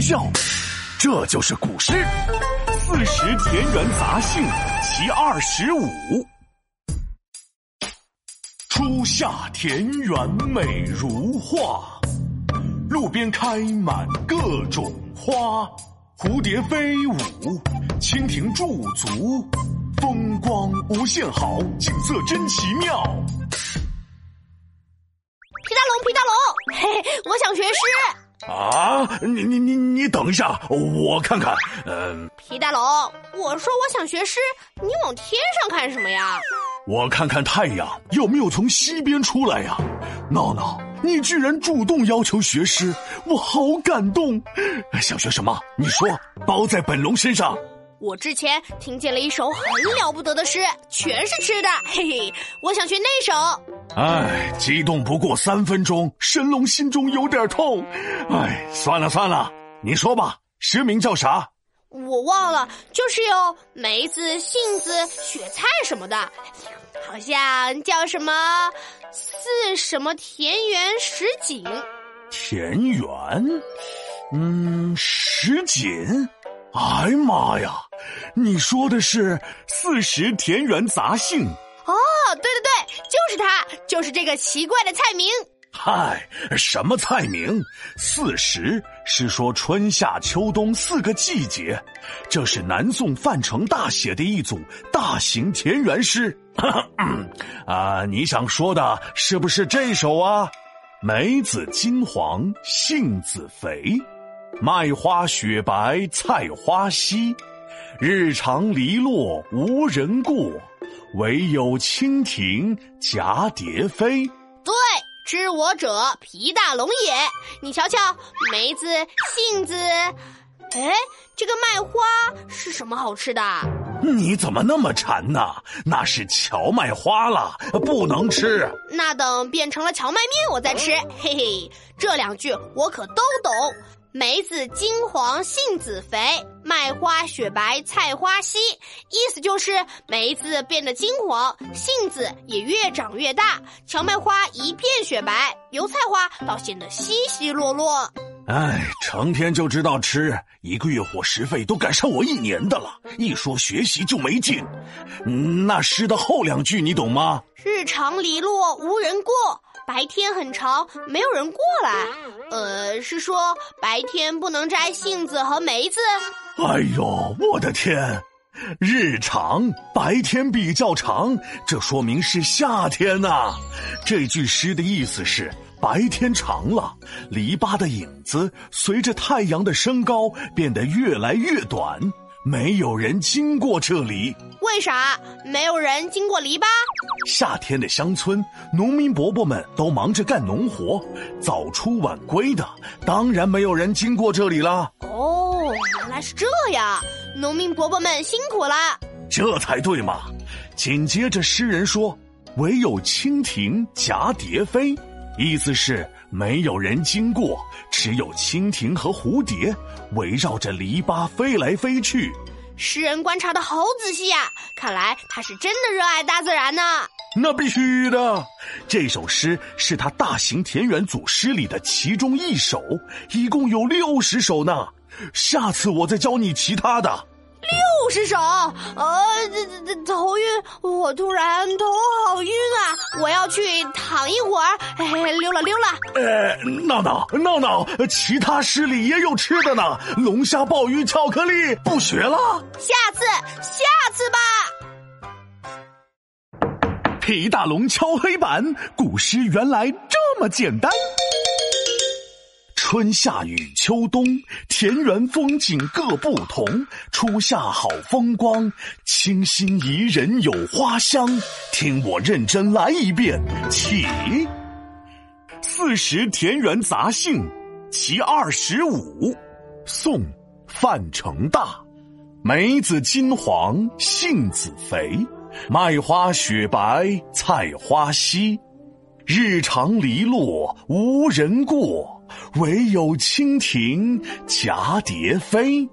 笑，这就是古诗《四时田园杂兴·其二十五》。初夏田园美如画，路边开满各种花。蝴蝶飞舞，蜻蜓驻足，风光无限好，景色真奇妙。皮大龙，皮大龙，嘿嘿，我想学诗。啊，你你你你等一下，我看看。嗯，皮大龙，我说我想学诗，你往天上看什么呀？我看看太阳有没有从西边出来呀。闹闹，你居然主动要求学诗，我好感动。想学什么？你说，包在本龙身上。我之前听见了一首很了不得的诗，全是吃的，嘿嘿，我想学那首。唉，激动不过三分钟，神龙心中有点痛。唉，算了算了，你说吧，诗名叫啥？我忘了，就是有梅子、杏子、雪菜什么的，好像叫什么四什么田园什锦。田园？嗯，什锦。哎呀妈呀！你说的是《四时田园杂兴》哦？对对对，就是它，就是这个奇怪的菜名。嗨，什么菜名？四时是说春夏秋冬四个季节，这是南宋范成大写的一组大型田园诗。啊，你想说的是不是这首啊？梅子金黄，杏子肥。麦花雪白菜花稀，日长篱落无人过，惟有蜻蜓蛱蝶飞。对，知我者皮大龙也。你瞧瞧，梅子、杏子，哎，这个麦花是什么好吃的？你怎么那么馋呢？那是荞麦花了，不能吃。那等变成了荞麦面，我再吃。嘿嘿，这两句我可都懂。梅子金黄，杏子肥，麦花雪白，菜花稀。意思就是梅子变得金黄，杏子也越长越大，荞麦花一片雪白，油菜花倒显得稀稀落落。哎，成天就知道吃，一个月伙食费都赶上我一年的了。一说学习就没劲。那诗的后两句你懂吗？日长篱落无人过。白天很长，没有人过来。呃，是说白天不能摘杏子和梅子。哎呦，我的天！日长，白天比较长，这说明是夏天呐。这句诗的意思是，白天长了，篱笆的影子随着太阳的升高变得越来越短。没有人经过这里，为啥没有人经过篱笆？夏天的乡村，农民伯伯们都忙着干农活，早出晚归的，当然没有人经过这里啦。哦，原来是这样，农民伯伯们辛苦了，这才对嘛。紧接着诗人说：“唯有蜻蜓蛱蝶飞。”意思是没有人经过，只有蜻蜓和蝴蝶围绕着篱笆飞来飞去。诗人观察的好仔细呀，看来他是真的热爱大自然呢。那必须的，这首诗是他大型田园组诗里的其中一首，一共有六十首呢。下次我再教你其他的。六十首，呃，这这这头晕，我突然头好晕啊！我要去躺一会儿，哎，溜了溜了。呃，闹闹闹闹，其他诗里也有吃的呢，龙虾、鲍鱼、巧克力，不学了。下次，下次吧。皮大龙敲黑板，古诗原来这么简单。春夏与秋冬，田园风景各不同。初夏好风光，清新宜人有花香。听我认真来一遍，起。《四时田园杂兴·其二十五》，宋·范成大。梅子金黄，杏子肥，麦花雪白，菜花稀。日长篱落无人过。唯有蜻蜓蛱蝶飞。